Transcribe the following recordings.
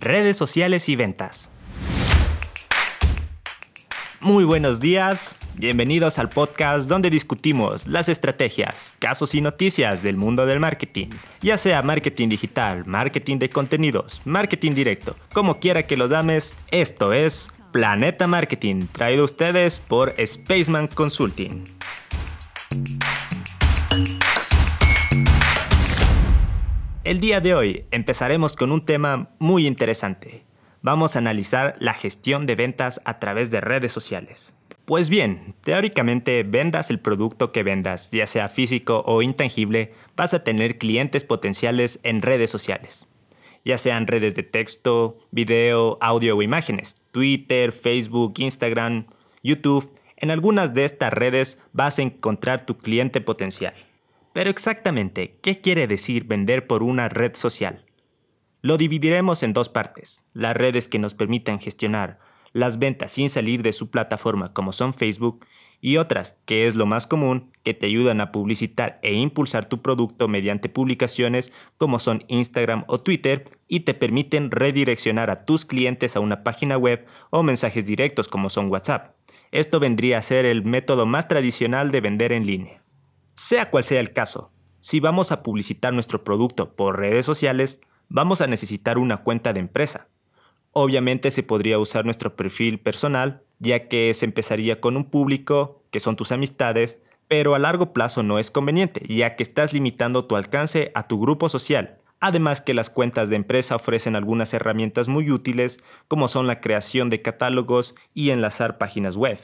redes sociales y ventas. Muy buenos días, bienvenidos al podcast donde discutimos las estrategias, casos y noticias del mundo del marketing, ya sea marketing digital, marketing de contenidos, marketing directo, como quiera que lo dames, esto es Planeta Marketing, traído a ustedes por Spaceman Consulting. El día de hoy empezaremos con un tema muy interesante. Vamos a analizar la gestión de ventas a través de redes sociales. Pues bien, teóricamente vendas el producto que vendas, ya sea físico o intangible, vas a tener clientes potenciales en redes sociales. Ya sean redes de texto, video, audio o imágenes, Twitter, Facebook, Instagram, YouTube, en algunas de estas redes vas a encontrar tu cliente potencial. Pero exactamente, ¿qué quiere decir vender por una red social? Lo dividiremos en dos partes, las redes que nos permitan gestionar las ventas sin salir de su plataforma como son Facebook y otras, que es lo más común, que te ayudan a publicitar e impulsar tu producto mediante publicaciones como son Instagram o Twitter y te permiten redireccionar a tus clientes a una página web o mensajes directos como son WhatsApp. Esto vendría a ser el método más tradicional de vender en línea. Sea cual sea el caso, si vamos a publicitar nuestro producto por redes sociales, vamos a necesitar una cuenta de empresa. Obviamente se podría usar nuestro perfil personal, ya que se empezaría con un público, que son tus amistades, pero a largo plazo no es conveniente, ya que estás limitando tu alcance a tu grupo social. Además que las cuentas de empresa ofrecen algunas herramientas muy útiles, como son la creación de catálogos y enlazar páginas web.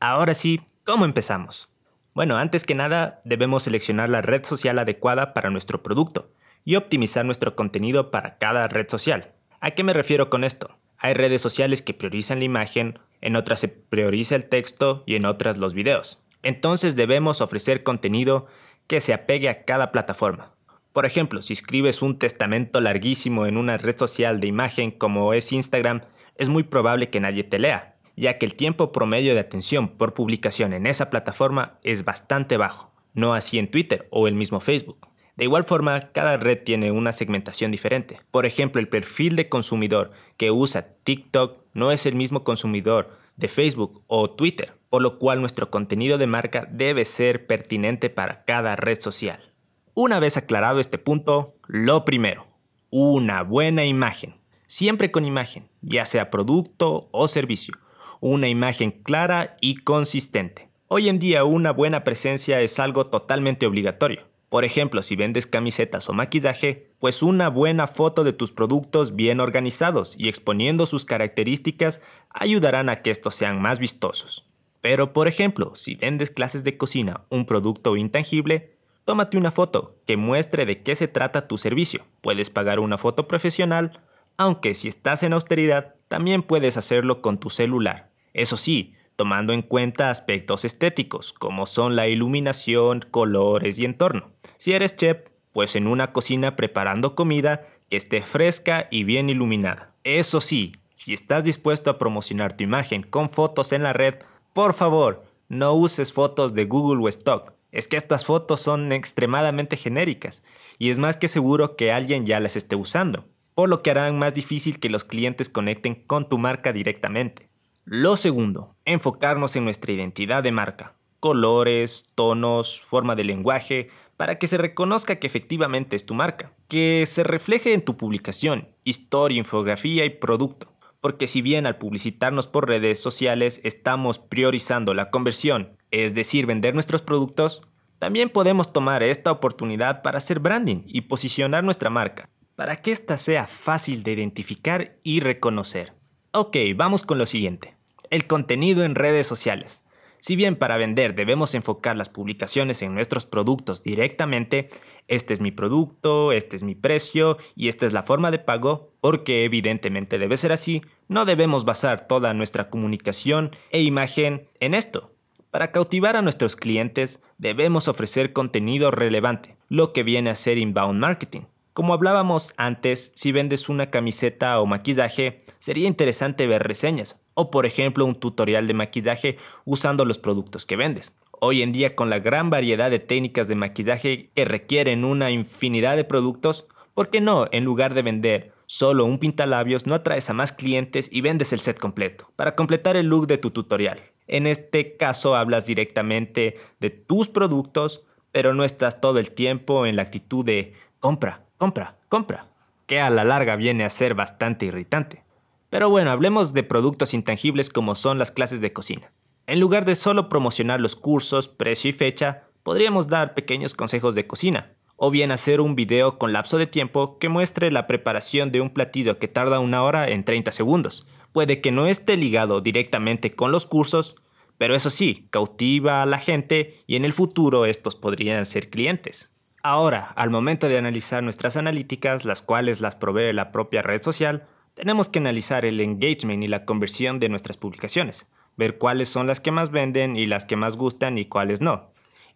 Ahora sí, ¿cómo empezamos? Bueno, antes que nada, debemos seleccionar la red social adecuada para nuestro producto y optimizar nuestro contenido para cada red social. ¿A qué me refiero con esto? Hay redes sociales que priorizan la imagen, en otras se prioriza el texto y en otras los videos. Entonces debemos ofrecer contenido que se apegue a cada plataforma. Por ejemplo, si escribes un testamento larguísimo en una red social de imagen como es Instagram, es muy probable que nadie te lea ya que el tiempo promedio de atención por publicación en esa plataforma es bastante bajo, no así en Twitter o el mismo Facebook. De igual forma, cada red tiene una segmentación diferente. Por ejemplo, el perfil de consumidor que usa TikTok no es el mismo consumidor de Facebook o Twitter, por lo cual nuestro contenido de marca debe ser pertinente para cada red social. Una vez aclarado este punto, lo primero, una buena imagen. Siempre con imagen, ya sea producto o servicio una imagen clara y consistente. Hoy en día una buena presencia es algo totalmente obligatorio. Por ejemplo, si vendes camisetas o maquillaje, pues una buena foto de tus productos bien organizados y exponiendo sus características ayudarán a que estos sean más vistosos. Pero por ejemplo, si vendes clases de cocina, un producto intangible, tómate una foto que muestre de qué se trata tu servicio. Puedes pagar una foto profesional aunque si estás en austeridad, también puedes hacerlo con tu celular. Eso sí, tomando en cuenta aspectos estéticos, como son la iluminación, colores y entorno. Si eres chef, pues en una cocina preparando comida que esté fresca y bien iluminada. Eso sí, si estás dispuesto a promocionar tu imagen con fotos en la red, por favor, no uses fotos de Google o Stock. Es que estas fotos son extremadamente genéricas y es más que seguro que alguien ya las esté usando por lo que harán más difícil que los clientes conecten con tu marca directamente. Lo segundo, enfocarnos en nuestra identidad de marca, colores, tonos, forma de lenguaje, para que se reconozca que efectivamente es tu marca, que se refleje en tu publicación, historia, infografía y producto. Porque si bien al publicitarnos por redes sociales estamos priorizando la conversión, es decir, vender nuestros productos, también podemos tomar esta oportunidad para hacer branding y posicionar nuestra marca, para que ésta sea fácil de identificar y reconocer. Ok, vamos con lo siguiente. El contenido en redes sociales. Si bien para vender debemos enfocar las publicaciones en nuestros productos directamente, este es mi producto, este es mi precio y esta es la forma de pago, porque evidentemente debe ser así, no debemos basar toda nuestra comunicación e imagen en esto. Para cautivar a nuestros clientes debemos ofrecer contenido relevante, lo que viene a ser inbound marketing. Como hablábamos antes, si vendes una camiseta o maquillaje, sería interesante ver reseñas, o por ejemplo un tutorial de maquillaje usando los productos que vendes. Hoy en día con la gran variedad de técnicas de maquillaje que requieren una infinidad de productos, ¿por qué no, en lugar de vender Solo un pintalabios no atraes a más clientes y vendes el set completo, para completar el look de tu tutorial. En este caso hablas directamente de tus productos, pero no estás todo el tiempo en la actitud de compra, compra, compra, que a la larga viene a ser bastante irritante. Pero bueno, hablemos de productos intangibles como son las clases de cocina. En lugar de solo promocionar los cursos, precio y fecha, podríamos dar pequeños consejos de cocina, o bien hacer un video con lapso de tiempo que muestre la preparación de un platillo que tarda una hora en 30 segundos. Puede que no esté ligado directamente con los cursos, pero eso sí, cautiva a la gente y en el futuro estos podrían ser clientes. Ahora, al momento de analizar nuestras analíticas, las cuales las provee la propia red social, tenemos que analizar el engagement y la conversión de nuestras publicaciones, ver cuáles son las que más venden y las que más gustan y cuáles no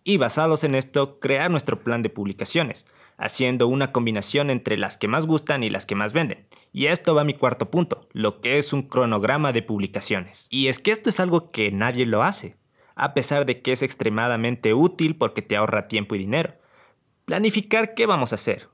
y basados en esto crear nuestro plan de publicaciones, haciendo una combinación entre las que más gustan y las que más venden. Y esto va a mi cuarto punto, lo que es un cronograma de publicaciones. Y es que esto es algo que nadie lo hace, a pesar de que es extremadamente útil porque te ahorra tiempo y dinero. Planificar qué vamos a hacer,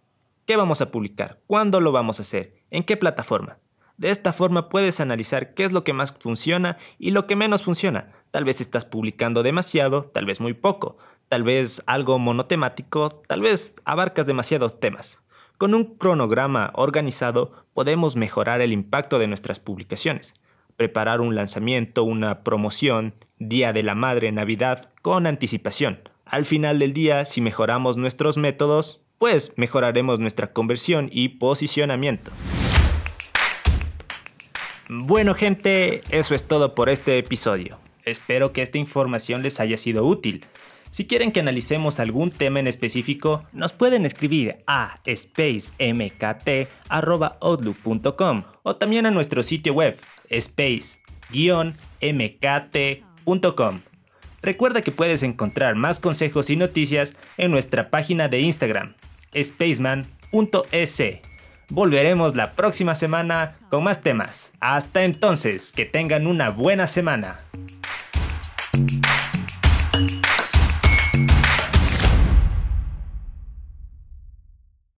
qué vamos a publicar, cuándo lo vamos a hacer, en qué plataforma. De esta forma puedes analizar qué es lo que más funciona y lo que menos funciona. Tal vez estás publicando demasiado, tal vez muy poco, tal vez algo monotemático, tal vez abarcas demasiados temas. Con un cronograma organizado podemos mejorar el impacto de nuestras publicaciones, preparar un lanzamiento, una promoción, Día de la Madre, Navidad, con anticipación. Al final del día, si mejoramos nuestros métodos, pues mejoraremos nuestra conversión y posicionamiento. Bueno gente, eso es todo por este episodio. Espero que esta información les haya sido útil. Si quieren que analicemos algún tema en específico, nos pueden escribir a spacemkt.outlook.com o también a nuestro sitio web space-mkt.com. Recuerda que puedes encontrar más consejos y noticias en nuestra página de Instagram, spaceman.es. Volveremos la próxima semana con más temas. Hasta entonces, que tengan una buena semana.